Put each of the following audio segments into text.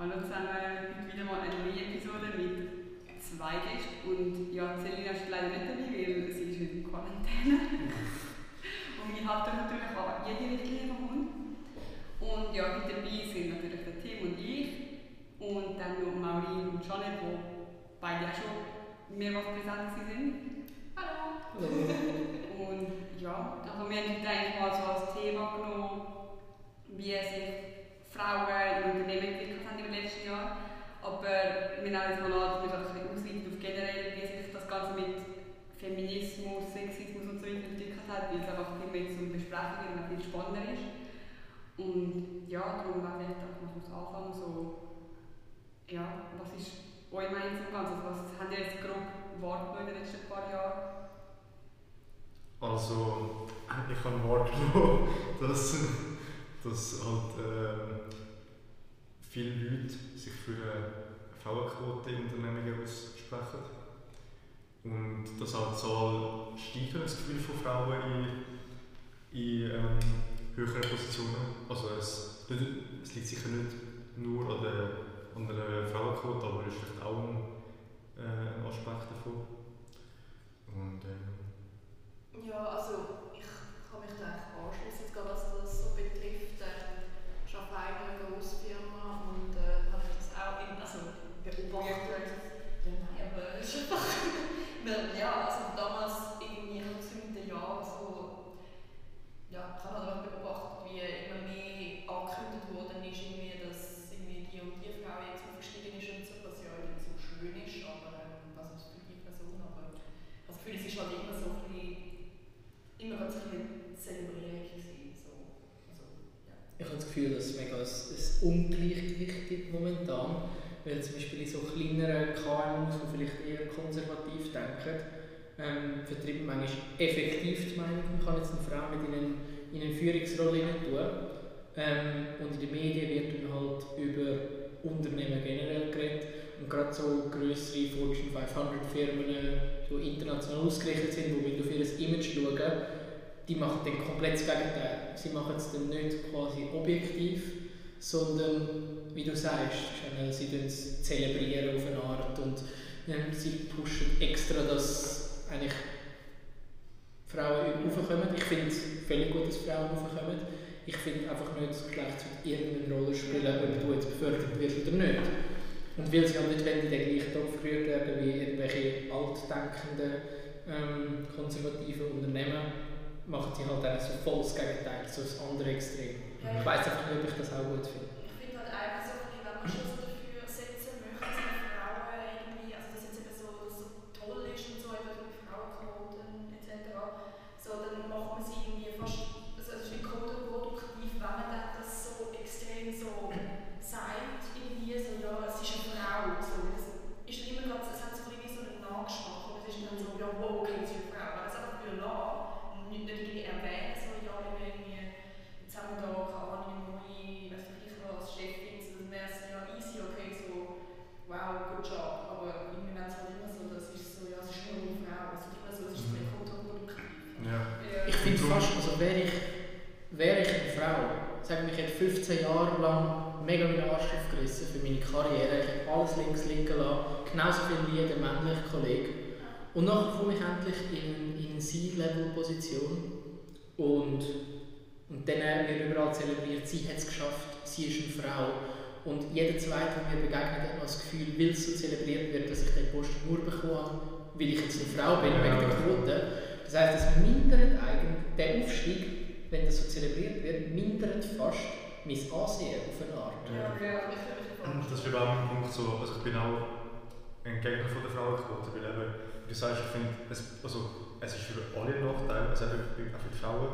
Hallo zusammen, heute wieder mal eine neue Episode mit zwei Gästen. Und ja, Selina ist leider nicht dabei, weil sie ist in Quarantäne. und wir halten natürlich an jede Richtlinie vom Hund. Und ja, mit dabei sind natürlich der Tim und ich. Und dann noch Maureen und Janet, die beide auch schon mehrmals präsent sind. Hallo! und ja, also wir haben heute eigentlich mal so als Thema genommen, wie sich Frauen im Unternehmen entwickelt haben im letzten Jahr. Aber wir dass wir das ein ausweiten auf generell, wie sich das Ganze mit Feminismus, Sexismus und so weiter entwickelt hat, weil es einfach viel mehr zum Besprechen und viel spannender ist. Und ja, darum wollte ich einfach mal kurz anfangen, so, ja, was ist eure Meinung zum Ganzen? Also, was habt ihr jetzt grob wahrgenommen in den letzten paar Jahren? Also, ich habe wahrgenommen, dass, dass halt äh, viele Leute sich für Frauenquote in Unternehmen aussprechen. Und dass auch die Zahl steigt, das Gefühl von Frauen in, in ähm, höheren Positionen. Also es, es liegt sicher nicht nur an der, an der Frauenquote, aber es ist vielleicht auch ein, äh, Aspekt davon. Und, ähm, ja, also ich kann mich da eigentlich anschließen, was das so betrifft. Ähm, ich arbeite in einer Grossfirma und äh, habe ich das auch in, also ist irgendwie ich habe beobachtet, wie immer mehr angekündigt worden ist, irgendwie, dass irgendwie die und die aufgestiegen ist und so, ja nicht so schön ist, aber ähm, also für die Person, ich habe das Gefühl, es ist immer ein bisschen immer. Ich habe das Gefühl, dass es mega ein, ein Ungleichgewicht gibt momentan. Weil zum Beispiel in so kleineren KMUs, die vielleicht eher konservativ denken, ähm, vertritt man manchmal effektiv die Meinung, man kann jetzt eine Frau mit in eine, in eine Führungsrolle tun. Ähm, und in den Medien wird dann halt über Unternehmen generell geredet. Und gerade so größere Fortune 500 Firmen, die international ausgerichtet sind, die auf ihr Image schauen, die machen dann komplett das Gegenteil. Sie machen es dann nicht quasi objektiv, sondern, wie du sagst, sie es zelebrieren auf eine Art und ähm, sie pushen extra, dass eigentlich Frauen raufkommen. Ich finde es völlig gut, dass Frauen raufkommen. Ich finde einfach nicht, dass Geschlecht irgendeine Rolle spielen, ob du jetzt befördert wirst oder nicht. Und weil sie auch nicht in den gleichen Topf gerührt werden wie irgendwelche altdenkenden, ähm, konservativen Unternehmen, machen sie halt auch so voll das Gegenteil, so das andere Extrem. Ich weiß einfach nicht, ob ich das auch gut finde. Ich finde halt einfach so, wenn man schon so dafür setzen möchte, dass Frauen irgendwie, also dass jetzt eben so, so toll ist und so, eben für Frauenquoten etc., so, dann macht man sie irgendwie fast, also es ist wie kontraproduktiv, wenn man dann das so extrem so sagt, irgendwie so, ja, es ist eine Frau, so, das ist immer ganz, es hat so ein bisschen wie so einen Nachgeschmack, und es ist dann so, ja, wow, okay, es ist eine Frau, aber es einfach wieder lassen, nicht, nicht irgendwie erwähnen, so, ja, irgendwie, jetzt haben wir da, keine Ahnung, neue, weiß nicht, ich als Chefin, so, dann wäre es ja easy, okay, so, wow, good job, aber irgendwie wenn es halt immer so, das ist so, ja, es ist nur eine Frau, es ist immer so, es ist sehr kontraproduktiv. Ja. Ich finde fast, also wäre ich, wäre ich eine Frau, sage ich, ich hätte 15 Jahre lang mega meinen Arsch aufgerissen für meine Karriere, ich habe alles links liegen lassen, genauso viel wie jeder männliche Kollege. Und dann komme ich endlich in, in eine C-Level-Position und, und dann wird überall zelebriert, sie hat es geschafft, sie ist eine Frau. Und jeder Zweite, der mir begegnet, hat das Gefühl, weil es so zelebriert wird, dass ich den Post nur bekomme, weil ich jetzt eine Frau bin, wegen der Quote. Das heisst, es mindert eigentlich, der Aufstieg, wenn das so zelebriert wird, mindert fast mein Ansehen auf eine Art. Ja, ja, das ist auch mein Punkt so, also ich bin auch ein Gegner von der Frauenquote, weil eben, wie du sagst, ich finde, es, also, es ist für alle ein Nachteil, also auch für die Frauen,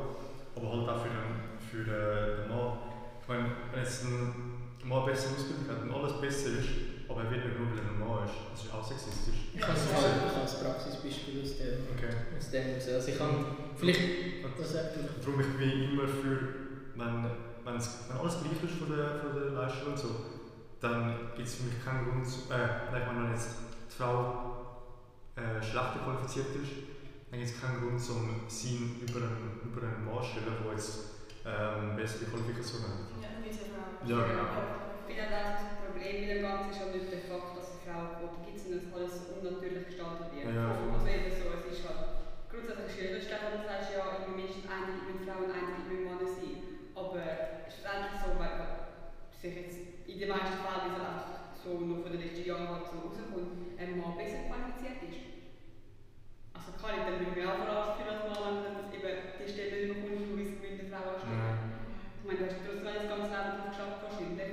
aber halt auch für den, für den Mann. Ich meine, wenn jetzt ein Mann bessere Ausbildung hat und alles besser ist, aber er wird nicht nur, weil er ein Mann ist, das ist auch sexistisch. Ich habe ein Praxisbeispiel aus dem, okay. aus dem also ich kann vielleicht... Das, darum ich bin immer für, wenn, wenn alles gleich ist von der, von der Leistung und so, dann gibt es für mich keinen Grund, äh, wenn man jetzt die Frau äh, schlechter qualifiziert ist, dann gibt es keinen Grund um sie über einen, über einen Mann stellen, der jetzt ähm, bessere Qualifikationen hat. Ja, diese ist Ja, genau. Ich finde das Problem mit dem Ganzen ist ja nicht der Fakt, dass eine Frau gibt, sondern dass alles unnatürlich gestaltet wird. Ja, also eben so, es ist halt grundsätzlich schwierig, Stefan, du sagst ja, bin mindestens eine Frau und eine Mann sein. Aber schlussendlich so, weil sich jetzt in den meisten Fällen, wie es halt einfach so noch von den letzten Jahren halt so rauskommt, ein Mann besser qualifiziert ist. Also kann ich dann ich auch verarscht für das Mal, wenn du eben die Stelle nicht bekommst, wo es mit der Frau ansteht. Ja. Ich meine, du hast trotzdem das ganze Leben drauf geschafft, wahrscheinlich.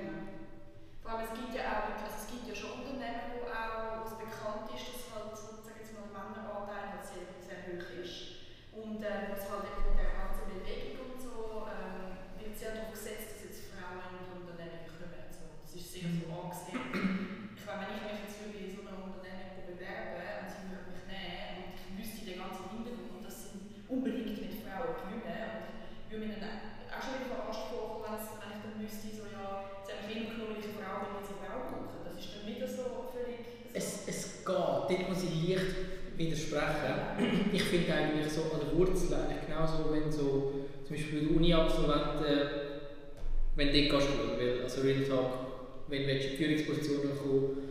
Vor allem, es gibt ja auch, also es gibt ja schon Unternehmen, wo auch wo es bekannt ist, dass halt, sag jetzt mal, Männeranteil halt sehr, sehr hoch ist. Und äh, was halt eben mit der ganzen Bewegung und so, ähm, wird sehr darauf gesetzt, dass jetzt Frauen in die Unternehmen kommen. So, das ist sehr so angesehen. Ich meine, wenn ich mich jetzt für so eine Unternehmen bewerben und sie würden mich nehmen und ich wüsste den ganzen Hintergrund, dass sie unbedingt mit Frauen gewinnen und ich würde mich dann auch schon wieder verarscht vorkommen, wenn es- wenn ich dann wüsste, so ja, sie haben mich immer genommen, weil ich eine Frau bin, weil sie Frau brauchen. Das ist dann wieder so völlig... So. Es, es geht, dort muss ich leicht widersprechen. Ich finde eigentlich so an der Wurzel eigentlich genauso, wenn so zum Beispiel Uni-Absolventen, wenn du dort gehst, Real Talk, wenn du in die Führungspositionen kommst,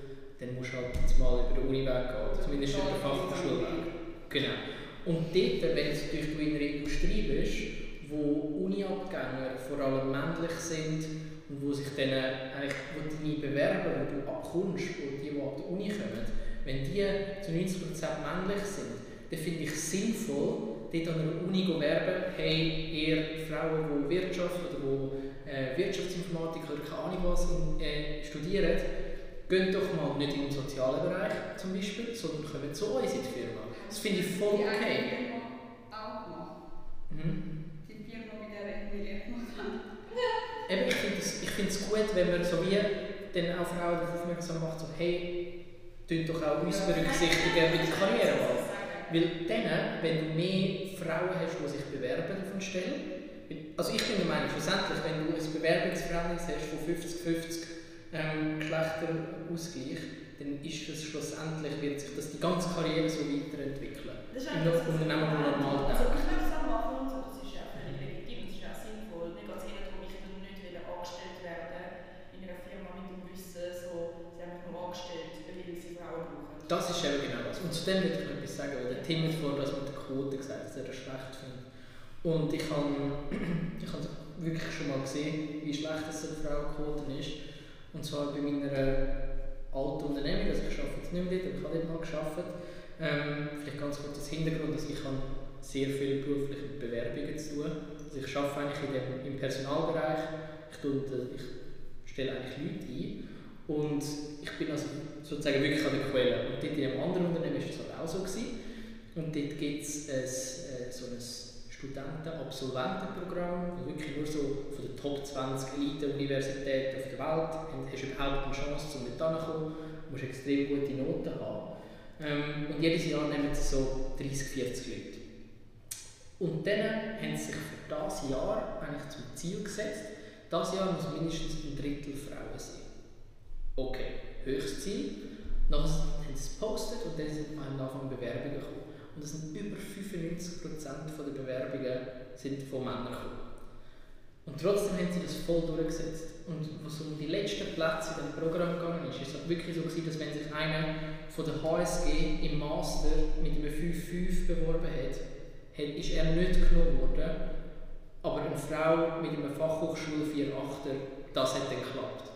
dann musst du halt jetzt mal über den Uniweg gehen, oder zumindest über den Fachhochschulweg. Genau. Und dort, wenn du natürlich in einer Industrie bist, wo Uni-Abgänger vor allem männlich sind und wo sich dann eigentlich, wo deine Bewerber, die du abkommst, und die, die ab der Uni kommen, wenn die zu 90% männlich sind, dann finde ich es sinnvoll, dort an einer Uni zu werben, hey, ihr Frauen, die Wirtschaft oder die äh, Wirtschaftsinformatik oder keine Ahnung was äh, studieren, geht doch mal nicht in den sozialen Bereich zum Beispiel, sondern kommt zu uns in die Firma. Das finde ich voll Die okay. Firma auch gemacht. Mhm. Die Firma, mit der ich gemacht habe. Eben, ich finde es gut, wenn man so wie dann auch Frauen darauf aufmerksam macht, so, hey, tun doch auch uns berücksichtigen mit der Karrierewahl. Weil dann, wenn du mehr Frauen hast, die sich bewerben auf eine Stelle, also ich bin der Meinung, schlussendlich, wenn du ein Bewerbungsverhältnis hast von 50-50 ähm, Geschlechterausgleich, dann ist das schlussendlich, wird sich das die ganze Karriere so weiterentwickeln. Das ist Im das, Unternehmen, wo normal Also ich würde es auch machen und so, das ist ja völlig legitim, das ist ja auch sinnvoll. Mir geht es eher darum, ich will nicht wieder angestellt werden in einer Firma mit dem Wissen, so, sie haben mich nur angestellt, weil sie Frauen brauchen. Das ist eben genau das. Und zu dem würde ich noch etwas sagen, weil der Tim hat vorhin das mit der Quote gesagt, dass er das schlecht findet. Und ich habe ich habe wirklich schon mal gesehen, wie schlecht das eine Frauenquote ist. Und zwar bei meiner alten Unternehmung, also ich arbeite jetzt nicht mehr dort, aber ich habe dort mal gearbeitet. Ähm, vielleicht ganz kurz das Hintergrund, dass ich habe sehr viel beruflich mit Bewerbungen zu tun. Also ich arbeite eigentlich in dem, im Personalbereich, ich, tue, ich stelle eigentlich Leute ein und ich bin also sozusagen wirklich an der Quelle. Und dort in einem anderen Unternehmen war das halt auch so. Gewesen. Und dort gibt es äh, so ein Studenten-Absolventenprogramm, wirklich nur so von den Top 20 Elite-Universitäten auf der Welt hast überhaupt eine Chance, um dort hinzukommen. Du musst extrem gute Noten haben. Ähm, und jedes Jahr nehmen sie so 30, 40 Leute. Und dann haben sie sich für dieses Jahr eigentlich zum Ziel gesetzt, dieses Jahr muss mindestens ein Drittel Frauen sein. Okay, höchstes Ziel. Nachher haben sie es gepostet und dann sind am Anfang Bewerbungen gekommen. Und es sind über 95% der Bewerbungen sind von Männern gekommen. Und trotzdem haben sie das voll durchgesetzt. Und was um die letzten Plätze in dem Programm gegangen ist, ist es wirklich so gewesen, dass wenn sich einer von der HSG im Master mit einem 5-5 beworben hat, hat, ist er nicht genommen worden. Aber eine Frau mit einem Fachhochschul 4-8er, das hat dann geklappt.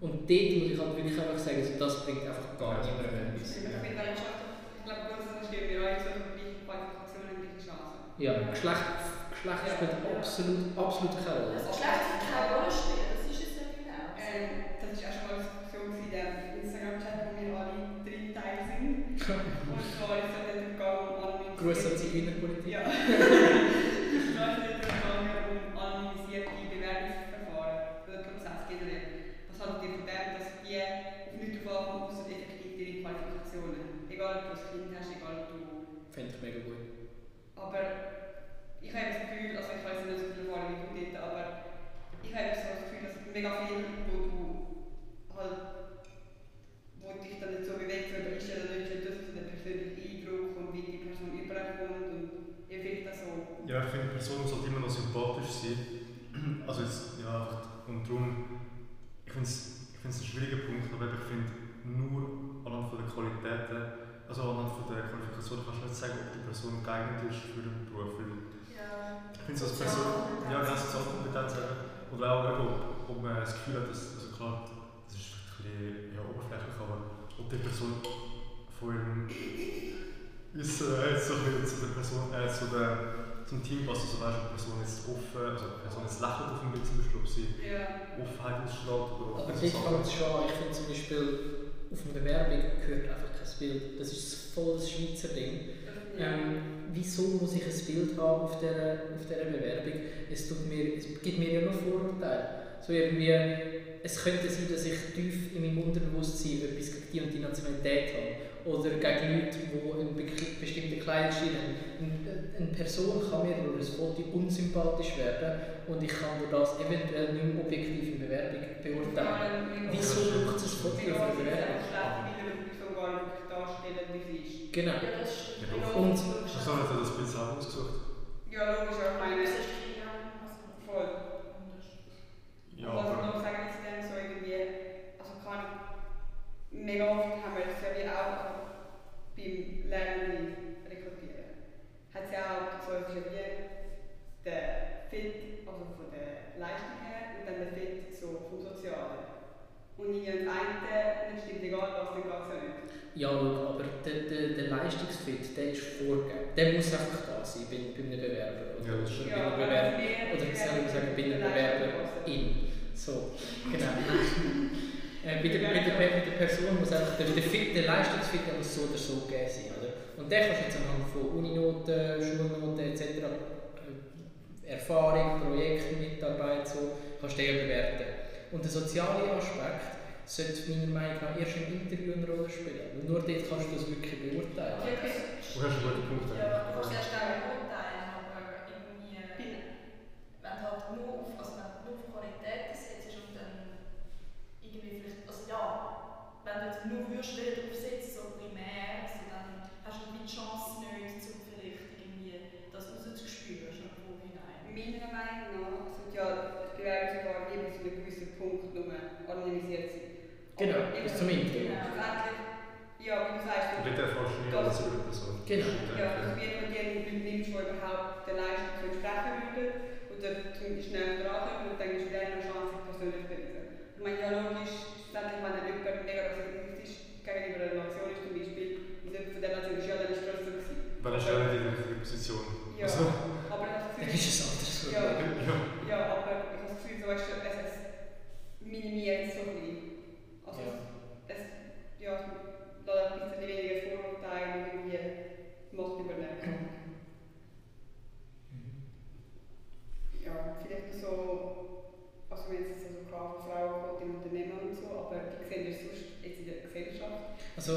Und dort muss ich halt wirklich einfach sagen, also das bringt einfach gar niemandem etwas. Ich finde, weil ich ich glaube, bei uns stehen wir alle so gleiche Qualifikationen, gleiche Ja, Geschlecht, Geschlecht spielt absolut, absolut keine Rolle. Das Geschlecht wird keine Rolle das ist es ja genau. Ähm, das war auch schon mal eine Diskussion in dem Instagram-Chat, wo wir alle drei Teil sind. Und zwar ist es dort gegangen um anonymisierte... Gruß an die Zigeunerpolitik. Ja. Es war dort gegangen um anonymisierte Bewerbungsverfahren, oder Prozess generell. Was haltet ihr von dem, dass die auf nichts davon außer effektiv ihre Qualifikationen? Egal, ob du ein Kind hast, egal, ob du Fände ich mega gut. aber ich habe das Gefühl, also ich weiß nicht so viel Erfahrung wie du dort, aber ich habe so das Gefühl, dass mega viel, wo du halt, wo dich dann nicht so bewegt, so ist ja dann nicht das der persönliche Eindruck und wie die Person überkommt und wie vielleicht das so. Ja, ich finde, die Person sollte immer noch sympathisch sein. Also jetzt, ja, einfach, und darum, ich finde es ich find's ein aber ich finde, nur anhand von der Qualitäten, also anhand von der Qualifikation kannst du nicht sagen, ob die Person geeignet ist für den Beruf. Ja. ich finde es als Person, ja, genau, Sozialkompetenz. Oder auch, ob, ob man das Gefühl hat, dass, also klar, das ist ein bisschen ja, oberflächlich, aber ob die Person von ihrem Wissen äh, bisschen zu der Person, äh, zu der, zum Team passt, also weißt, ob die Person jetzt offen, also die Person jetzt lächelt auf dem Bild zum Beispiel, ob sie Ja. Offenheit ausstrahlt oder Aber dort fängt es schon an. Ich finde zum Beispiel, auf einer Bewerbung gehört einfach kein Bild. Das ist voll das Schweizer Ding. Ähm, wieso muss ich ein Bild haben auf dieser, auf dieser Bewerbung? Es, tut mir, es gibt mir ja noch Vorurteile. So irgendwie, es könnte sein, dass ich tief in meinem Unterbewusstsein etwas gegen die und die Nationalität habe. Oder gegen Leute, die einen be- bestimmten Kleidungsstil haben. Eine, Person kann mir durch ein Foto unsympathisch werden und ich kann durch das eventuell nicht mehr objektiv in Bewerbung beurteilen. Wieso braucht es ein Foto für eine ist es Bewerbung? darstellen, wie sie ist. Genau. Ja, das stimmt. Ja, Ja, und- das ist Also hat er das Bild selber ausgesucht? Ja, logisch, aber ich meine, Das ist voll. anders. Ja, Und was ich aber... noch sagen ist dann so mega oft haben wir das ja wie auch also beim Lernen rekrutieren. Hat es ja auch so, ist ja wie der Fit, also von der Leistung her und dann der Fit so vom Sozialen. Und irgendwie das eine nicht stimmt egal was, dann geht ja nicht. Ja, aber der, der, der Leistungsfit, der ist vorgegeben. Der muss einfach da sein bei, bei einem Bewerber. Oder, Ja, das oder stimmt. bei einem Bewerber. mehr- Oder soll ich sagen, bei einem der Leistung Bewerber passen. in. So, genau. äh, bei, der, bei, der, bei Person muss einfach der, der, Fit, der Leistungsfit der muss so oder so gegeben sein. Oder? Und den kannst du jetzt anhand von Uninoten, Schulnoten etc. äh, Erfahrung, Projekte, Mitarbeit, so, kannst du den bewerten. Und der soziale Aspekt sollte meiner Meinung nach erst im Interview eine Rolle spielen. Weil nur dort kannst du das wirklich beurteilen. Ja, das Du hast einen guten Punkt. Ja, du kannst erst beurteilen, aber irgendwie, wenn du halt nur auf, also wenn du nur auf Qualitäten setzt und dann irgendwie vielleicht, also ja, wenn du nur Würstchen drauf setzt, so primär, also dann hast du die Chance nicht, um vielleicht irgendwie das rauszuspüren, schon im Vorhinein. Meiner Meinung nach sollte ja das Bewerbungsverfahren bis zu einem gewissen Punkt nur anonymisiert sein. Genau, bis zum Interview. Genau. Schlussendlich, ja, wie du sagst, du nie alles über die Person. Genau. ja, dass wir mit Leuten nimmst, die überhaupt der Leistung zu entsprechen würden, oder zum schnell dran und dann ist wieder eine Chance, sich persönlich zu. Ich meine, ja, logisch, schlussendlich, wenn jemand mega rassistisch gegenüber einer Nation ist, zum Beispiel, und jemand von der Nation ist, ja, dann ist es trotzdem gewesen. Weil er ist ja nicht in der richtigen Position. Ja, Also, aber ich habe das Dann Gefühl, ist es anders. Ja. ja. Ja, aber ich habe das Gefühl, so ist es, es minimiert so ein bisschen. Also Ja. es, ja, es lässt ein bisschen weniger Vorurteile irgendwie Macht übernehmen. Ja, vielleicht so, also wenn es so klar von Frauen kommt im Unternehmen und so, aber wie sehen wir es sonst jetzt in der Gesellschaft? Also,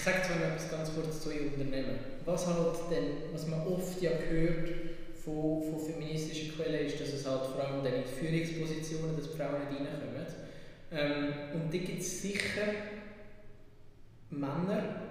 ich sage zwar noch etwas ganz kurz zu Ihrem Unternehmen. Was halt denn, was man oft ja hört von, von feministischen Quellen, ist, dass es halt vor allem dann in die Führungspositionen, dass die Frauen nicht reinkommen. Ähm, und da gibt es sicher Männer,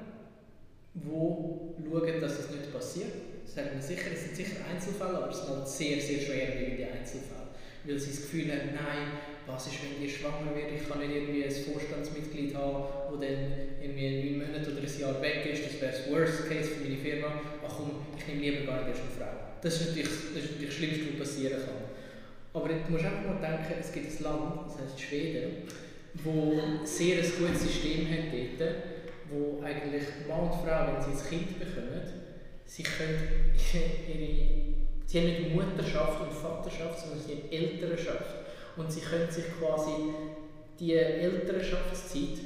die schauen, dass das nicht passiert. Das wir sicher, es sind sicher Einzelfälle, aber es sind halt sehr, sehr schwerwiegende Einzelfälle. Weil sie das Gefühl haben, nein, was ist, wenn die schwanger wird? Ich kann nicht irgendwie ein Vorstandsmitglied haben, das dann irgendwie neun Monate oder ein Jahr weg ist. Das wäre das Worst Case für meine Firma. Ach komm, ich nehme lieber gar nicht erst eine Frau. Das ist natürlich das, ist das Schlimmste, was passieren kann. Aber du musst einfach mal denken, es gibt ein Land, das heißt Schweden, wo sehr ein gutes System hat dort, wo eigentlich Mann und Frau, wenn sie ein Kind bekommen, sie können ihre, sie haben nicht Mutterschaft und Vaterschaft, sondern sie haben Elternschaft. Und sie können sich quasi die Elternschaftszeit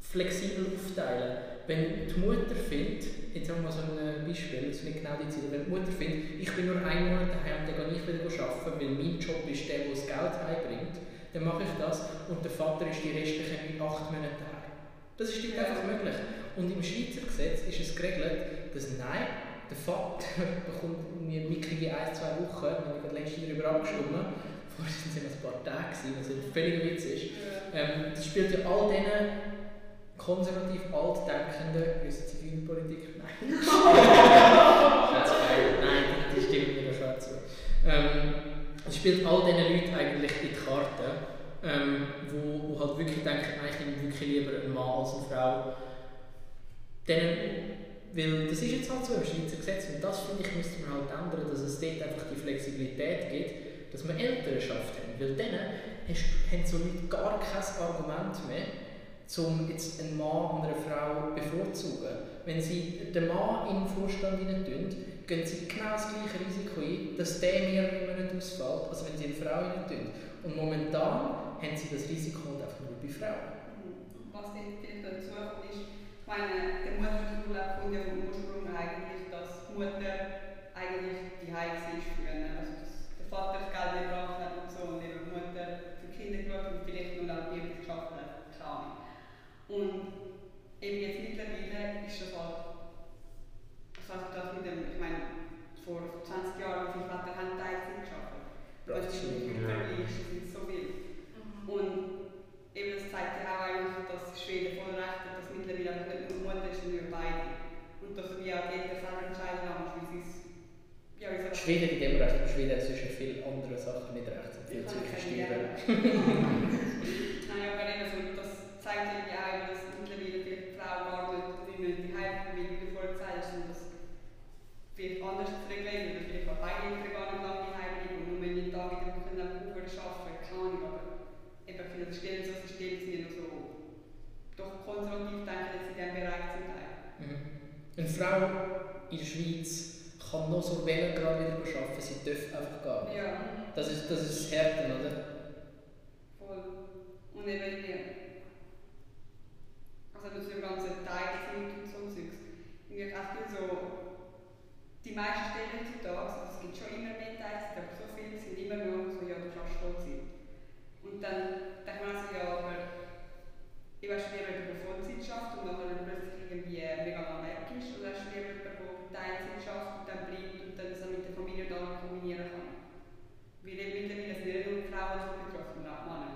flexibel aufteilen. Wenn die Mutter findet, jetzt haben wir so ein Beispiel, das ist nicht genau die Zeit, wenn die Mutter findet, ich bin nur einen Monat daheim, dann gehe ich wieder arbeiten, weil mein Job ist der, der das Geld heimbringt, dann mache ich das und der Vater ist die restlichen acht Monate daheim. Das ist dort einfach möglich. Und im Schweizer Gesetz ist es geregelt, dass nein, der Vater bekommt irgendwie mickrige ein, zwei Wochen, wir haben gerade letztens darüber abgestimmt, vorher sind es ein paar Tage, gewesen, was ein völliger Witz ist. Ähm, das spielt ja all diesen konservativ altdenkenden, grüße Zivilpolitik, nein. Nein, das stimmt mir schon zu. Ähm, es spielt all diesen Leuten eigentlich in die Karten, ähm, wo, wo halt wirklich denken, nein, ich nehme wirklich lieber einen Mann als eine Frau. Denen, weil das ist jetzt halt so im Schweizer Gesetz und das finde ich müsste man halt ändern, dass es dort einfach die Flexibilität gibt, dass wir Elternschaft haben. Weil hast, haben so Leute gar kein Argument mehr, um jetzt einen Mann und eine Frau bevorzugen. Wenn sie den Mann in den Vorstand hinein tun, gehen sie genau das gleiche Risiko ein, dass der mehrere Monate ausfällt, als wenn sie eine Frau hinein tun. Und momentan haben sie das Risiko einfach nur bei Frauen. Was dann vielleicht dazu ist, meine, der ja vom Ursprung eigentlich, dass Mutter eigentlich die Heim war früher. Also dass der Vater das Geld gebracht hat und so und eben Mutter für die Kinder geschaut und vielleicht nur auch die geschafft hat. Und eben jetzt mittlerweile ist das halt, also das mit dem, ich meine, vor 20 Jahren, wie viele Väter haben Teilzeit geschafft? Das ist nicht mittlerweile, das sind so viel. Und eben das zeigt ja auch eigentlich, dass Schweden voll recht hat, dass mittlerweile einfach nicht nur Mutter ist, sondern beide. Und dass wir auch die Eltern selber entscheiden haben, wie sie es. Ja, wie Die Schweden in dem Recht, aber Schweden hat sonst viele andere Sachen nicht recht, sind viel zu verstehen. Nein, aber eben so, das zeigt irgendwie auch, eben, dass mittlerweile viele Frauen gar nicht, nicht mehr die Heimfamilie, wie du vorher gesagt hast, und das vielleicht anders zu regeln, oder vielleicht auch beide Eltern gar nicht lange daheim bleiben und nur wenn die Tage in der Woche dann aufhören zu arbeiten, keine Ahnung, aber eben viele stellen so Systeme sind ja noch so doch konservativ denken, dass sie in diesem Bereich zum Teil. Mhm. Eine Frau in der Schweiz kann noch so wählen gerade wieder arbeiten, sie darf einfach gar nicht. Ja, Das ist, das ist das Härten, oder? voll. Und eben irgendwie, also mit so dem ganzen Teilzeit und so Zeugs, irgendwie auch so, die meisten Stellen heutzutage, also es gibt schon immer mehr Teilzeit, aber so viele sind immer nur so, ja, du schaffst Vollzeit. Und dann denkt man also, ja, aber ich weiß lieber jemand, der Vollzeit schafft und nachher dann plötzlich irgendwie mega lang weg ist, oder hast du lieber jemand, der Teilzeit schafft und dann bleibt und dann das auch mit der Familie und allem kombinieren kann. Weil eben mittlerweile sind nicht nur Frauen so betroffen, sondern auch Männer.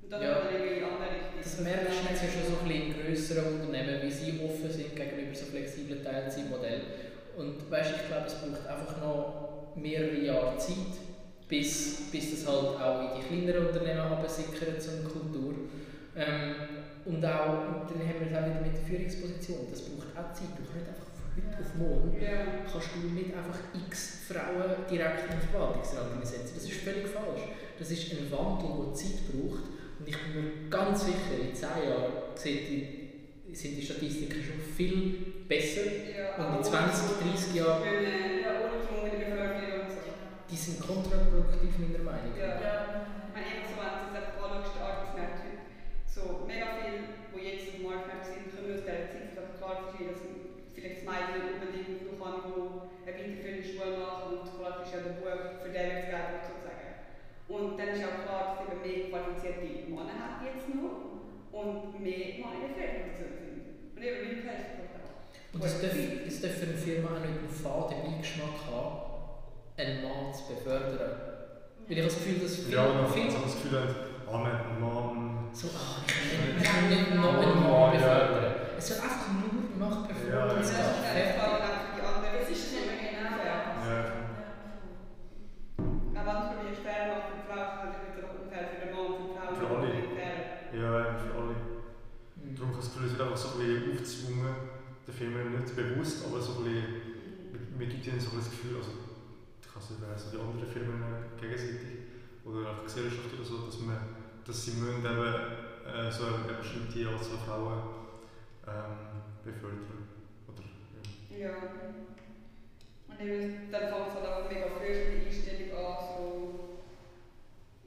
Und das Ja. ja. dann irgendwie in andere Richtung. Das merkst du jetzt ja schon so ein bisschen in grösseren Unternehmen, wie sie offen sind gegenüber so flexiblen Teilzeitmodellen. Und weißt, ich glaube, es braucht einfach noch mehrere Jahre Zeit, bis, bis das halt auch in die kleineren Unternehmen absickert, so eine Kultur. Ähm, und auch, und dann haben wir es auch wieder mit der Führungsposition, das braucht auch Zeit. Du kannst nicht einfach von heute auf morgen Ja. kannst du nicht einfach x Frauen direkt in den Verwaltungsrat setzen. Das ist völlig falsch. Das ist ein Wandel, der Zeit braucht. Und ich bin mir ganz sicher, in 10 Jahren sieht die, sind die Statistiken schon viel besser. Ja, Und in aber 20, 30 Jahren-. Die sind kontraproduktiv meiner Meinung nach. Ja. Ja. Meine, jetzt anschaust, der Arbeitsmarkt heute, so mega viel, die jetzt im Marktmarkt sind, kommen aus dieser Zeit. Also klar, ist dass vielleicht das Mädchen nicht unbedingt noch kann, wo eine weiterführende Schule machen und klar ist ja der Bub, für den wird sozusagen. Und dann ist auch klar, dass eben mehr qualifizierte Männer hat jetzt noch und mehr Männer in der Führungsposition sind. Und eben, wie du gesagt hast, Es darf, es darf für eine Firma auch nicht einen faden Beigeschmack haben, einen Mann zu befördern. Weil ich habe das Gefühl, dass viele, Ja, viele ich habe das Gefühl, ah, ein Mann. So, ah, ich kann nicht, ich kann nicht noch einen Mann Ja, ja. befördern. Es soll einfach nur nach Performance Ja, Das ja. ist gehen. auch für die. Das ist nicht mehr genau. Ja. Ja. Aber wenn du probierst, fair macht für die Frau, es natürlich wieder unfair für den Mann für die Frau. Für alle. Ja, für alle. Mhm. Darum habe ich das Gefühl, es wird einfach so ein bisschen aufgezwungen, der Firma nicht bewusst, aber so ein bisschen, mir gibt ihnen so ein das Gefühl, also ich es nicht weiss, die anderen Firmen gegenseitig oder auch die Gesellschaft oder so, dass, man, dass sie eben äh, so eine bestimmte Anzahl Frauen ähm, befördern. Oder, ja. Ja. Und dann fängt es halt auch mega früh schon die Einstellung an, so,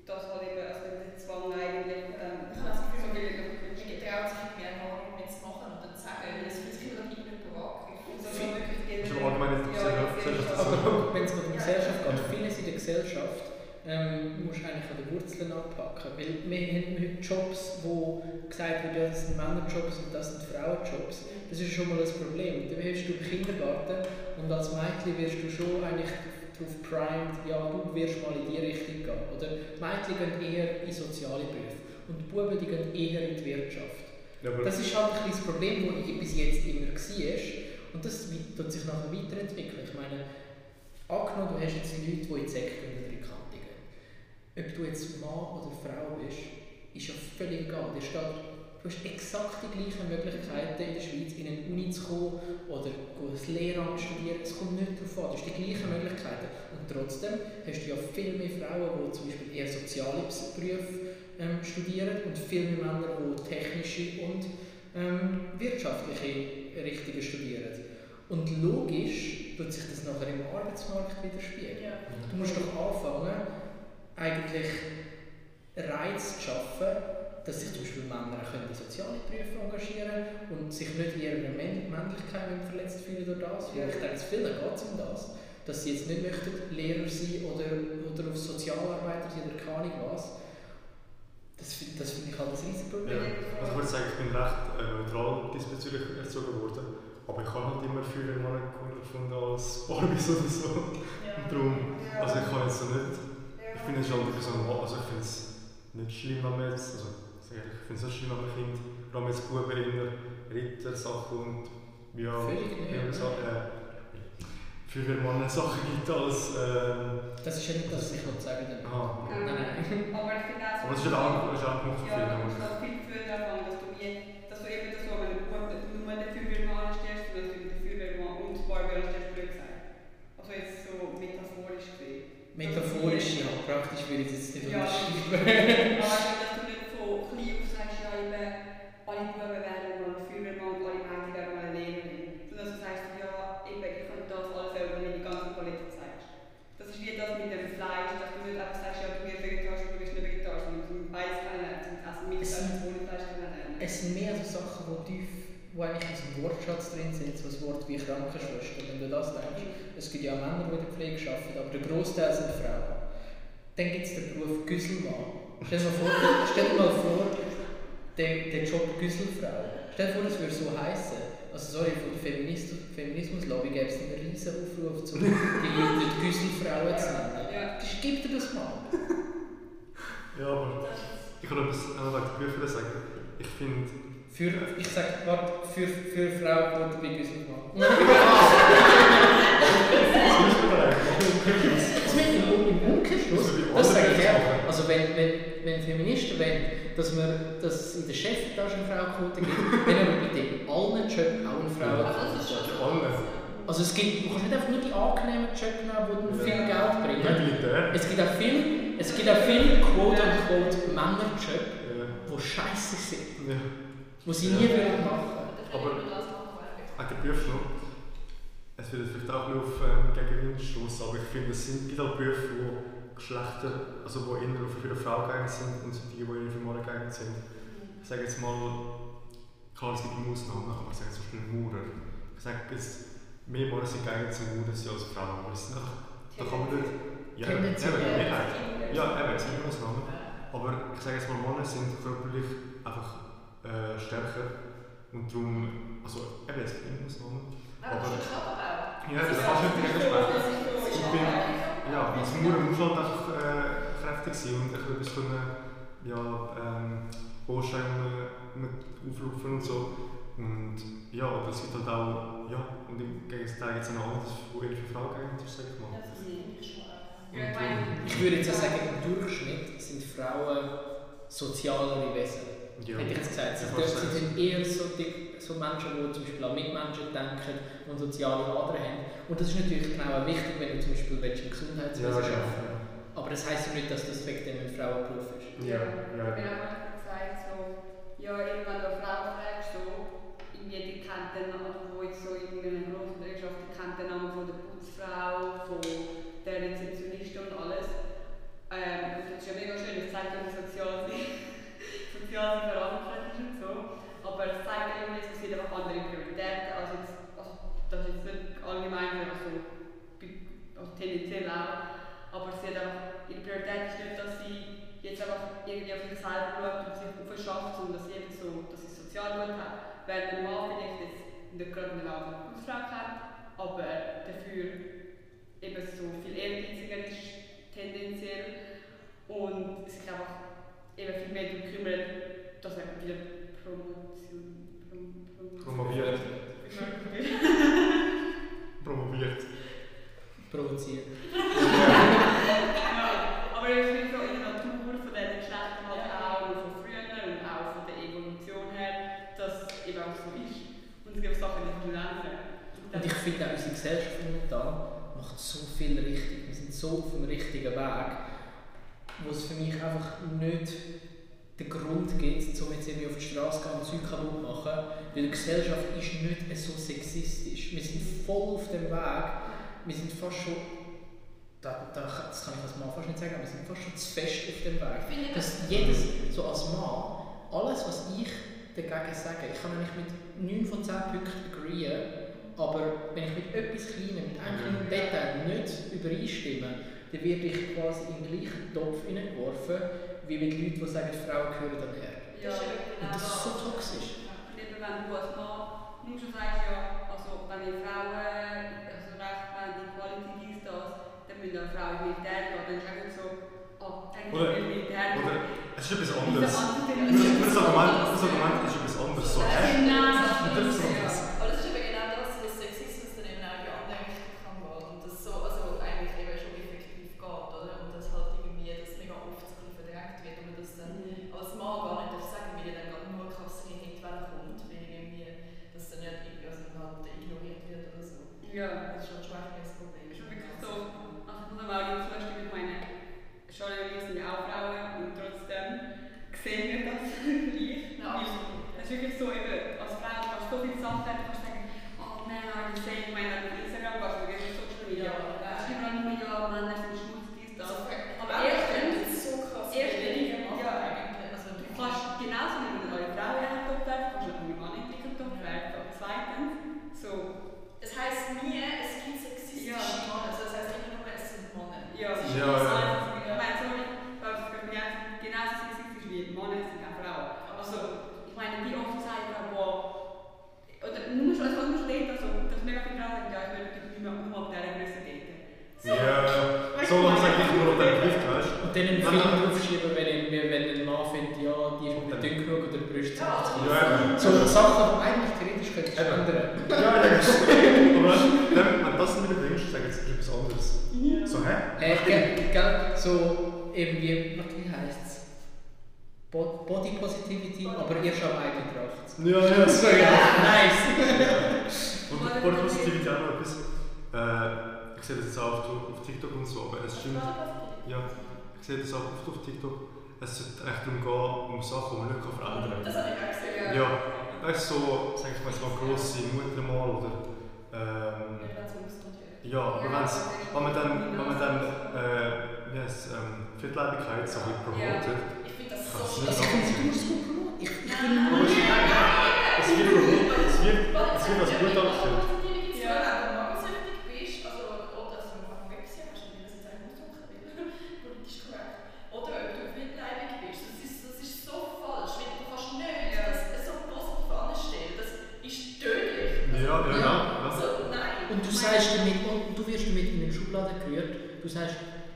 dass halt eben, also der Zwang eigentlich, ähm, Ich habe das Gefühl, so man viel man traut sich nicht mehr, Erfahrungen mitzumachen oder zu sagen, es fühlt sich immer noch nicht bereit. Und so wirklich die Ist aber allgemein in der Ja, Gesellschaft- ja, Aber wenn es um die Gesellschaft geht, vieles in der Gesellschaft ähm, musst du eigentlich an den Wurzeln anpacken. Weil wir haben heute Jobs, wo gesagt wird, ja, das sind Männerjobs und das sind Frauenjobs. Das ist schon mal ein Problem. Dann wirst du im Kindergarten und als Mädchen wirst du schon eigentlich darauf primed, ja, du wirst mal in die Richtung gehen. Oder Mädchen gehen eher in soziale Berufe und die Buben die gehen eher in die Wirtschaft. Ja, Das ist halt ein das Problem, das ich bis jetzt immer war. Und das wi- tut sich nachher weiterentwickeln. Ich meine, angenommen, du hast jetzt Leute, die in die Sekte gehen oder in die Kante gehen. Ob du jetzt Mann oder Frau bist, ist ja völlig egal. Dir steht Du hast exakt die gleichen Möglichkeiten in der Schweiz, in eine Uni zu kommen oder ein Lehramt studieren. Es kommt nicht darauf an. Du hast die gleichen Möglichkeiten. Und trotzdem hast du ja viel mehr Frauen, die zum Beispiel eher soziale Berufe ähm, studieren und viel mehr Männer, die technische und ähm, wirtschaftliche Richtungen studieren. Und logisch tut sich das nachher im Arbeitsmarkt widerspiegeln. Ja. Du musst doch anfangen, eigentlich Reiz zu schaffen, dass sich zum Beispiel Männer auch in soziale Berufe engagieren und sich nicht in ihrer Männ- Männlichkeit verletzt fühlen durch das. Weil ich denke, vielen geht es um das, dass sie jetzt nicht möchten Lehrer sein oder, oder auf Sozialarbeiter sein oder keine Ahnung was. Das, das finde ich halt ein riesiges Problem. Ja. Also ich würde sagen, ich bin recht äh, neutral diesbezüglich erzogen worden. Aber ich habe halt immer viele Männer cooler gefunden als Barbies oder so. Und darum, also ich kann jetzt so nicht, ich finde es schon so also ich finde es nicht schlimm, wenn man jetzt, also ich finde es nicht schlimm, wenn man Kind, vor allem jetzt Buben in der Ritter-Sachen und ja, sagt, äh, viel mehr Männer Sachen gibt als, ähm, Das ist ja nicht das, was ich wollte sagen Ja. Nein, nein. Aber ich finde auch so. aber das ist ein Punkt für viele, musst aber- halt viel früher anfangen, dass du, wie, dass du eben das so, wenn du nur den Feuerwehrmann anstellst, dass du den Feuerwehrmann und das Barbie anstellst, blöd gesagt. Also jetzt so metaphorisch gesehen. Metaphorisch, ja, praktisch nicht Ja. unterschreiben. Aber dass du nicht von klein auf sagst, ja eben, alle Buben werden mal Feuerwehrmann und alle Mädchen werden mal Lehrerin. Sondern dass du sagst, ja, eben, ich kann das alles selber nicht die ganze Palette zeigst. Das ist wie das mit dem Fleisch, dass du nicht einfach sagst, ja, du bist vegetarisch du bist nicht vegetarisch, sondern du beides kennenlernen, zum Essen mit Es Fleisch ohne Fleisch kennenlernen. Es sind mehr so Sachen, die tief, wo eigentlich in unserem Wortschatz drin sind, so ein Wort wie Krankenschwester. Wenn du das denkst, es gibt ja auch Männer, die in der Pflege arbeiten, aber der Großteil sind Frauen. Dann gibt es den Beruf Güsselmann. Stell dir mal vor, stell dir mal vor den, den Job Güsselfrau. Stell dir vor, das würde so heißen. Also sorry, von der Feminist Feminismuslobby gäbe es einen riesen Aufruf, um die Leute die Güsselfrauen zu nennen. Ja. Gib dir das mal. Ja, aber ich kann etwas wegen der Berufe sagen. Ich finde, Für, ich sag, warte, für, für Frauen wurde bei Güsselmann. Umkehrschluss, Das sage ich. Also wenn, wenn, wenn Feministen wollen, dass, wir, dass es in der Chefetage eine Frauenquote gibt, dann aber bitte in allen Jobs auch eine Frauenquote. Also es gibt, du kannst nicht einfach nur die angenehmen Jobs nehmen, die viel Geld bringen. Es gibt auch viel, es gibt auch viel quote-unquote Männerjobs, Ja. die scheiße sind, Ja. die sie nie würden machen. Aber- Auch der Beruf noch. Es wird vielleicht auch nur auf ähm, Gegenwind stoßen, aber ich finde, es sind auch Berufe, wo Geschlechter, also wo eher für eine Frau geeignet sind und die, die eher für Männer geeignet sind. Ich sage jetzt mal, klar, es gibt immer Ausnahmen, aber ich sage zum Beispiel Maurer. Ich sage jetzt, mehr Männer sind geeignet zum Maurer als Frauen, aber es einfach, da kann man nicht... Ja, eben, Mehrheit. Ja, eben, es immer Ausnahmen. Aber ich sage jetzt mal, Männer sind körperlich einfach äh, stärker und darum, also eben, es gibt immer Ausnahmen. Aber das ist Körperbau. Ja, das kannst du nicht sprechen. Ich ja, als Maurer muss halt einfach äh, kräftig sein und ein bisschen etwas können, ja, ähm, Bausteine aufrufen und so. Und ja, das gibt halt auch, ja, und im Gegenteil gibt es ein anderes, wo eher für Frauen geeignet ist, sag ich mal. Ja, ich meine, Ich würde jetzt auch sagen, im Durchschnitt sind Frauen sozialere Wesen. Ja. Hätte ich jetzt gesagt. Ja, dort sind eher so, die, so Menschen, die zum Beispiel an Mitmenschen denken und soziale Adern haben. Und das ist natürlich genau auch wichtig, wenn du zum Beispiel willst, im Gesundheitswesen Ja, ja. Aber das heisst ja nicht, dass das wegen dem ein Frauenberuf ist. Ja, Ich ja. habe auch gesagt, so, ja, irgendwann da Frauen fragst, so, irgendwie die kennt den Namen, wo jetzt so in einer großen Gesellschaft, die kennt den Namen von der Putzfrau, von der Rezeptionistin und alles. Ähm, und das ist ja mega schön, das zeigt ja, wie sozial sie, sozial sie verankert ist und so. Aber es zeigt ja irgendwie, es sind einfach andere Prioritäten, also, jetzt, also das ist jetzt nicht allgemein, aber so, also tendenziell auch. Aber sie hat einfach, ihre Priorität ist nicht, dass sie jetzt einfach irgendwie auf sich selber schaut und sich verschafft, sondern dass sie eben so, dass sie sozial gut hat. Während ein Mann vielleicht jetzt nicht gerade eine laufende Hausfrau kennt, aber dafür eben so viel ehrgeiziger ist, tendenziell. Und sich einfach eben viel mehr darum kümmert, dass er wieder Promotion, Prom, Prom, Promoviert. Promoviert. Promoviert. Provozieren. Ja, aber ich finde so in der Natur von diesen Geschlechtern halt auch und von früher und auch von der Evolution einfach so ist. Und es gibt Sachen, die nicht ändern. Und ich finde auch unsere Gesellschaft momentan macht so viel richtig. Wir sind so auf dem richtigen Weg, wo es für mich einfach nicht den Grund gibt, um jetzt irgendwie auf die Straße gehen und Zeug kaputt machen. Weil die Gesellschaft ist nicht so sexistisch. Wir sind voll auf dem Weg. Wir sind fast schon. Da, da, das kann ich als Mann fast nicht sagen, aber wir sind fast schon zu fest auf dem Weg. Finde ich Dass jedes, so als Mann, alles, was ich dagegen sage, ich kann eigentlich mit 9 von 10 Punkten agreeen, aber wenn ich mit etwas Kleinem, mit einem kleinen Detail nicht übereinstimme, dann werde ich quasi in den gleichen Topf hineingeworfen, wie mit Leuten, die sagen, Frauen gehören dann her. Ja, Und das ist so toxisch. Und eben wenn du als Mann nur schon sagst, ja, also wenn die Frauen, müssen auch Frauen ins Militär dann ist es einfach so, oh, eigentlich Oder- will Militär Oder es ist etwas anderes. andere- Das Argument, ist etwas anderes. So, hä? Genau, Das ist etwas anderes. Aber das ist eben genau das, dass Sexismus dann eben auch in die andere Richtung kann gehen. Und das so, also eigentlich eben schon effektiv geht, oder? Und das halt irgendwie, das mega oft so ein bisschen verdrängt wird, und man das dann als Mann gar nicht darf sagen, weil er dann gerade nur kassieren nicht, weil er kommt, weil irgendwie das dann nicht irgendwie, also halt ignoriert wird oder so. Ja. Das ist schon ein das Problem. Ist schon wirklich so, also ich muss aber auch nicht zustimmen, ich meine, schon wir sind ja auch Frauen und trotzdem sehen wir das gleich. Ja, absolut. Es ist wirklich so, eben, als Frau du kannst so viele Sachen, du kannst sagen, oh nein, are you saying, ich meine, wenn du auf Instagram gehst, du gehst auf Social Media, Ja. da ist überall nur, ja, Männer sind schmutzig, dies, das. Also, Aber aber erstens, erstens so krass erstens, weniger machen ja. eigentlich. Also, du kannst genauso wie mit einer Frau in den Top werfen, kannst du auch mit Mann in den Top werfen. Aber zweitens, so, Es heisst nie, es gibt sexistische Ja. Männer. Also es heisst immer nur, es sind Männer. ja, Es ist Ja, nicht so, ja. Ich meine, sorry, weil es für mich genauso sexistisch wie Männer sind auch Frauen. Also, ich meine, wie oft sagen wir, boah, oder nur schon, also nur schon dort, also, dass mega viele Frauen sagen, ja, ich möchte nicht mehr nur ab dieser Größe daten. So. Ja, ja. So lange sage ich nur auf dein Gewicht, weißt Und dann einen Film draufschieben, wenn, irgendwie, wenn ein Mann findet, ja, die ist mir dünn genug oder die Brüste sind Ja. zu du? Ja, eben. So Sachen, die eigentlich theoretisch könntest du Eben. ändern. Ja, ja, aber weißt du, wenn wenn du das nicht mehr bringst, sag jetzt etwas anderes. So, hä? Äh, gell, gell, so irgendwie, warte, wie heisst es? Bo Body Positivity, aber ihr schaut eigene Tracht. Ja, ja. So, ja, nice. Und vor der Positivität auch noch etwas. Äh, ich sehe das jetzt auch auf, auf TikTok und so, aber es stimmt. Ja, ich sehe das auch oft auf TikTok. Es sollte echt darum gehen, um Sachen, die man nicht verändern kann. Das habe ich auch gesehen. Ja, weißt du, so, sag ich mal, so eine grosse Mutter mal oder. Ähm, ja, aber wenn's, wenn man dann, wenn man dann äh, wie heisst, es, ähm, Viertleibigkeit so ein bisschen promotet, Ich finde das du Also, sagen. finde es gut. Ich, ich bin Aber es wird, es wird, es wird, es wird gut dargestellt.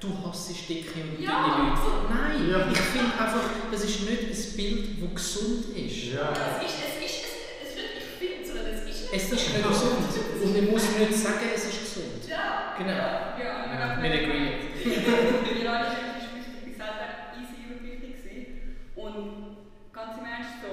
Du hasst dicke und dünne Ja, Leute. Nein, Ja. ich finde einfach, das ist nicht ein Bild, das gesund ist. Ja. Es ist, es ist, es, wird nicht fit, sondern es ist Es ist nicht gesund. Und ich muss nicht sagen, es ist gesund. Ja. Genau. Ja, und Ja, wir agree. Ja, das ist wirklich selber easy übergewichtig. Und ganz im Ernst so,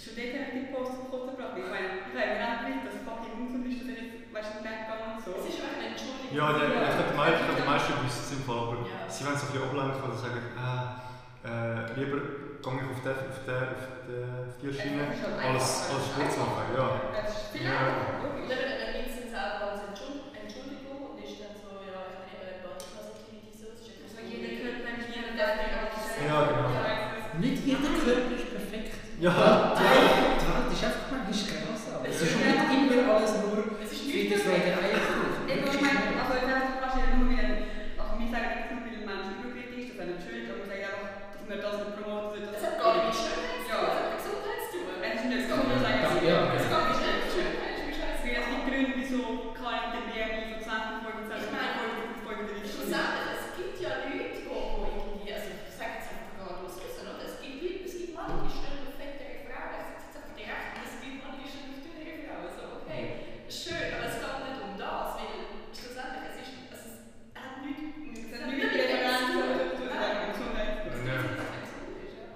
schon dort habe ich die Post kurz gebracht. Ich meine, ich habe mir auch gewusst, dass fucking ungesund ist, dass ich jetzt, weißt du, nicht weggegangen und so. Es ist auch eine Entschuldigung. Ja, die, ich glaube, die meisten wissen es im Fall, aber Ja. Sie wollen so ein bisschen ablenken oder sagen, äh, äh, lieber gehe ich auf, den, auf, den, auf, den, auf die Schiene als, als Sport zu machen. Ja. Das ist viel Ja. einfacher, Und logisch. dann dann nimmt es dann selber als Entschuld- Entschuldigung und ist dann so, ja, ich bin eben Body Positivity so, das ist ja Also jeder Körper ist jeder darf nicht alles sagen. Ja, genau. Ja, es Nicht jeder Körper ist perfekt. Ja. Die Welt, die Welt ist einfach manchmal grausam. Es ist nicht immer alles nur Es ist Friede, nicht Freude, Eierkuchen. Ich Wirklich meine, nicht. also ich sage zum Beispiel nur wieder, also wir sagen nicht nur, weil ein Mensch übergewichtig ist, das ist nicht schön, aber wir sagen einfach, dass wir das nicht promoten, dass Es hat gar nicht mit Schönheit zu Ja. tun, es hat mit Gesundheit zu tun. Es ist nicht so, wir sagen, Ja, es ja, Es geht nicht mit Schönheit, es ist Es scheiße. gibt es Gründe, wieso kann der BMI von 20, 25, Ich meine, 35, 35 Schlussendlich, es gibt ja Leute, die, die irgendwie, also ich sage jetzt einfach gar los wissen, oder? Es gibt Leute, es gibt Männer, die stehen auf fettere Frauen, ich sage jetzt einfach direkt, und es gibt Männer, die stehen auf dünnere Frauen, so, okay. Schön, aber es geht nicht um das, weil schlussendlich, es ist, also es hat nichts mit Es hat nichts mit Präferenz zu tun, Nein. mit Gesundheit. Ja.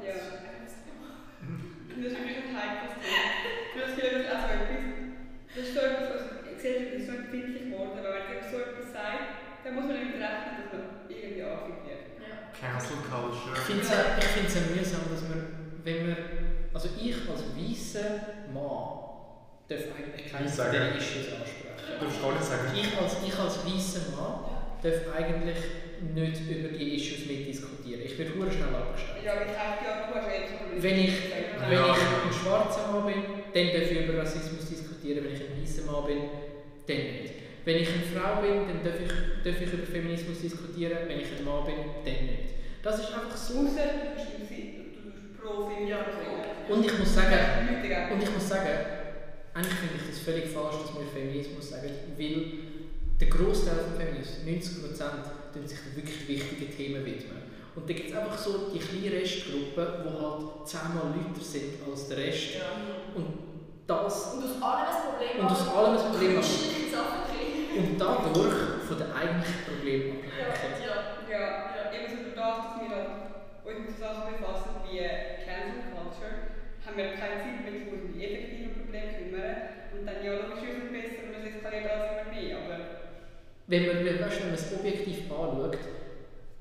Ja. Das ist wirklich ein heikles Thema. culture. Ich finde es ja, ich find's ja mühsam, dass man, wenn man, also ich als weißer Mann darf eigentlich keine Ich sage- dieser Issues ansprechen. Du darfst gar nicht sagen, Ich als, ich als weißer Mann darf eigentlich nicht über die Issues mitdiskutieren. Ich werde hure schnell abgestellt. Ja, aber ich habe ja, du hast eh schon Wenn ich, Ja. wenn ich ein schwarzer Mann bin, dann darf ich über Rassismus diskutieren. Wenn ich ein weißer Mann bin, dann nicht. Wenn ich eine Frau bin, dann darf ich, darf ich über Feminismus diskutieren. Wenn ich ein Mann bin, dann nicht. Das ist einfach so. Du bist pro Feminismus. Und ich muss sagen? Und ich muss sagen, eigentlich finde ich das völlig falsch, dass wir Feminismus sagen, weil der Großteil von Feminismus, 90%, tun sich den wirklich wichtigen Themen widmen. Und da gibt es einfach so die kleine Restgruppe, die halt zehnmal lauter sind als der Rest. Und das Und aus allem ein Problem Und aus allem ein Problem und dadurch von den eigentlichen Problemen Ja, ablenken. ja. Ja, eben so durch das, dass wir halt uns mit so Sachen befassen wie Cancel Culture, haben wir keine Zeit mehr, uns um die effektiven Probleme kümmern. Und dann, ja, logisch ist es besser und es eskaliert alles immer mehr. Aber Wenn man, weißt, wenn man es objektiv anschaut,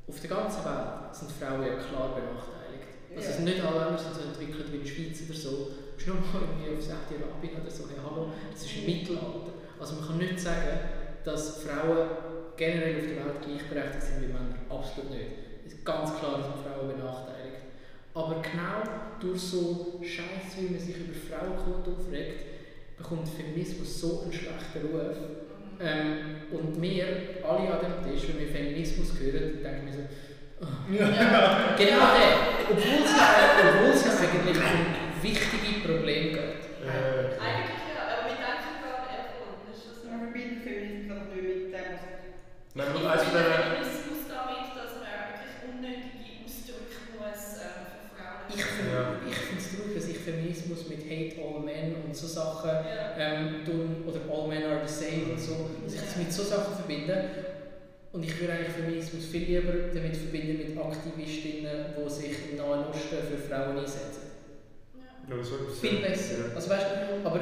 auf der ganzen Welt sind Frauen ja klar benachteiligt. Also es sind nicht alle Länder sind so entwickelt wie in der Schweiz oder so. Du bist nur mal irgendwie auf Saudi-Arabien oder so, hey, hallo, das ist im Mittelalter. Also man kann nicht sagen, dass Frauen generell auf der Welt gleichberechtigt sind wie Männer. Absolut nicht. Es ist ganz klar, dass Frauen benachteiligt. Aber genau durch so Scheiß, wie man sich über Frauenquote aufregt, bekommt Feminismus so einen schlechten Ruf. Ähm, und wir, alle an dem Tisch, wenn wir Feminismus hören, denken wir so, Ja. genau der. Obwohl es ja, obwohl es ja eigentlich um wichtige Probleme geht. äh, Eigentlich ja, aber wir denken gar nicht davon. Das ist das wir verbinden Feminismus aber nicht mit dem, was Nein, Ich nur eins von finde den- Feminismus damit, dass man wirklich unnötige Ausdrücke muss ähm, für Frauen Ich finde Ja. ich finde es traurig, dass ich Mit Hate All Men und so Sachen Ja. ähm, tun, oder All Men are the same und so, dass ich das mit so Sachen verbinde. Und ich würde eigentlich Feminismus viel lieber damit verbinden mit Aktivistinnen, die sich im Nahen Osten für Frauen einsetzen. Ja, so Viel ja. besser. Ja. Also weißt aber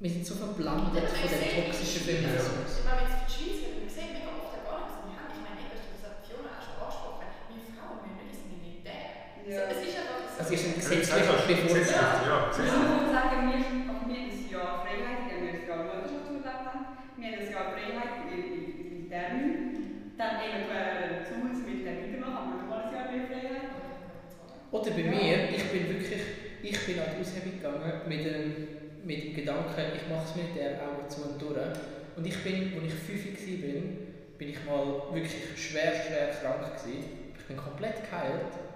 wir sind so verblendet von dem toxischen Feminismus. Ich meine, jetzt für die Schweiz haben wir gesehen, mega oft gar nichts. Wir haben, ich meine, eben, du hast Fiona auch schon angesprochen, wir Frauen müssen nicht ins Militär. So, Ja. es ist einfach seid Ja, ich muss sagen, wir, haben ein Jahr Freiheit, wir haben ein Jahr zugelassen haben. Wir haben ein Jahr Freiheit im Militär Dann eventuell zu uns mit dem weitermachen, haben wir noch ein Jahr mehr Freiheit. Oder bei mir, ich bin wirklich, ich bin an die Aushebung gegangen mit dem, mit dem Gedanken, ich mache das Militär Augen zu und durch. Und ich bin, als ich 5 war, bin, bin ich mal wirklich schwer, schwer krank gewesen. Ich bin komplett geheilt.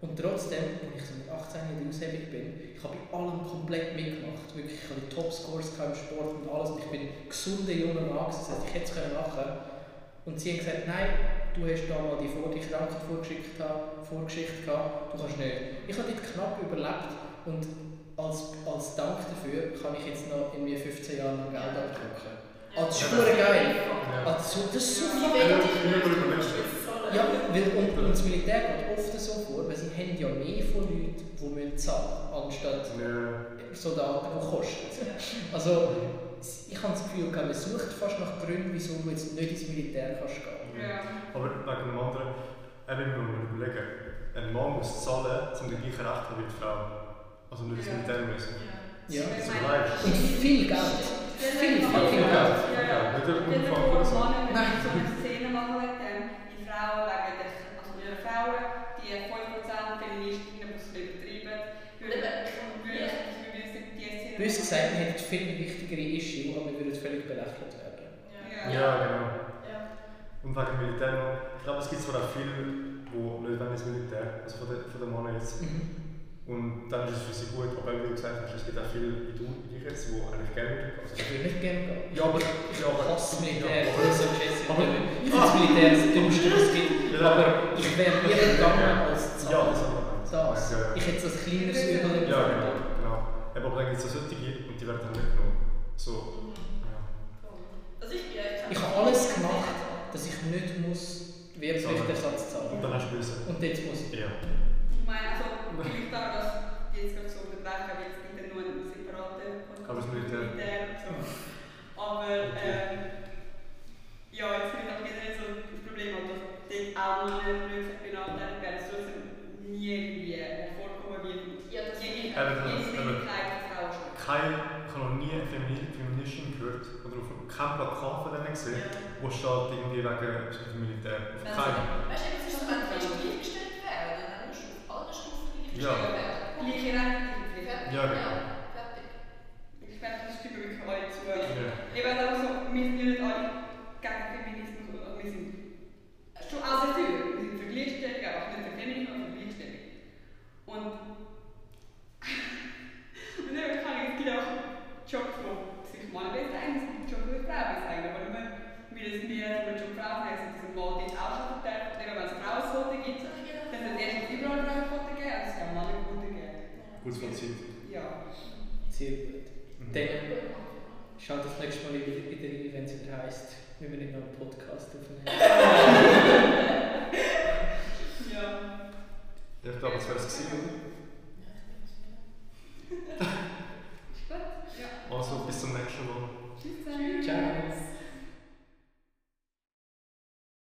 Und trotzdem, als ich so mit 18 in der Aushebung bin, ich habe bei allem komplett mitgemacht. Wirklich, ich habe die Topscores im Sport und alles. Und ich bin gesunder junger Mann, das heißt, ich hätte es können machen Und sie haben gesagt, nein, du hast da mal die, Vor die Krankheit vorgeschickt, gehabt, du kannst nicht. Ich habe dort knapp überlebt und als, als Dank dafür kann ich jetzt noch in mir 15 Jahren lang Geld abdrücken. Ah, das ist super geil. Also, das ist fucking Welt Ja, ja, ja. so. ja, weil, und, und das Militär geht oft so vor, weil sie haben ja mehr von Leuten, die müssen zahlen anstatt Ja. Soldaten, die kosten. Also, ich habe das Gefühl, man sucht fast nach Gründen, wieso du jetzt nicht ins Militär kannst gehen. Ja. Aber wegen dem anderen, eben wir müssen überlegen, ein Mann muss zahlen, um die gleichen Rechte zu haben wie die Frau. Also nicht das Ja. Militär müssen. Ja. So leid. Und viel Geld. Viel, viel, viel Geld. Ja, ja. Stell dir umfang vor, oder so. Männer Nein. würden so eine Szene machen mit dem, die Frauen wegen der, also die Frauen, die 5% Feministinnen, die es übertrieben, würden, würden, würden die Szene Bös gesagt, wir hätten viel wichtigere Issue, aber wir würden völlig belächelt werden. Ja. Ja, genau. Ja. Und wegen Militär noch, ich glaube, es gibt zwar auch viele, die nicht wollen ins Militär, also von den, von den Männern jetzt. Mhm. Und dann ist es für sie gut, aber wie du gesagt hast, es gibt auch viele wie du, wie ich jetzt, die eigentlich gerne würden. Also, Ich würde nicht gerne gehen. ja, aber, ja, aber, hasse das Militär, Ja, das ist so scheiße. aber- Ich finde das Militär das Dümmste, was es gibt. Ja. Aber ich wäre lieber gegangen als ja, zahlen. das haben wir auch. Das. Ja, ja. Ich hätte so ein kleineres Übel Ja, genau aber aber gibt es auch solche und die werden dann nicht genommen. So. Also ich, habe alles gemacht, dass ich nicht muss Werbepflichtersatz zahlen Und dann hast du böse. Und jetzt muss ich. Ja. Ich meine, also vielleicht auch, dass jetzt gerade so gedacht habe, jetzt gibt nur einen separaten Podcast. Aber es Militär. Militär so. Aber ähm, ja, jetzt finde ich auch generell so das Problem, dass dort auch noch eine Blödsinn benachteiligt werden, trotzdem nie irgendwie hervorkommen wird. Ja, das ist ja, nicht keine Kolonie Feministin gehört oder auf kein Plakat von denen gesehen, ja. wo steht irgendwie wegen Militär. Auf keinen. Weißt du, es ist so ein gleichgestellt werden, dann musst du auf allen Stufen gleichgestellt werden. Ja. Gleiche Rechte, gleiche Rechte. Ja, genau.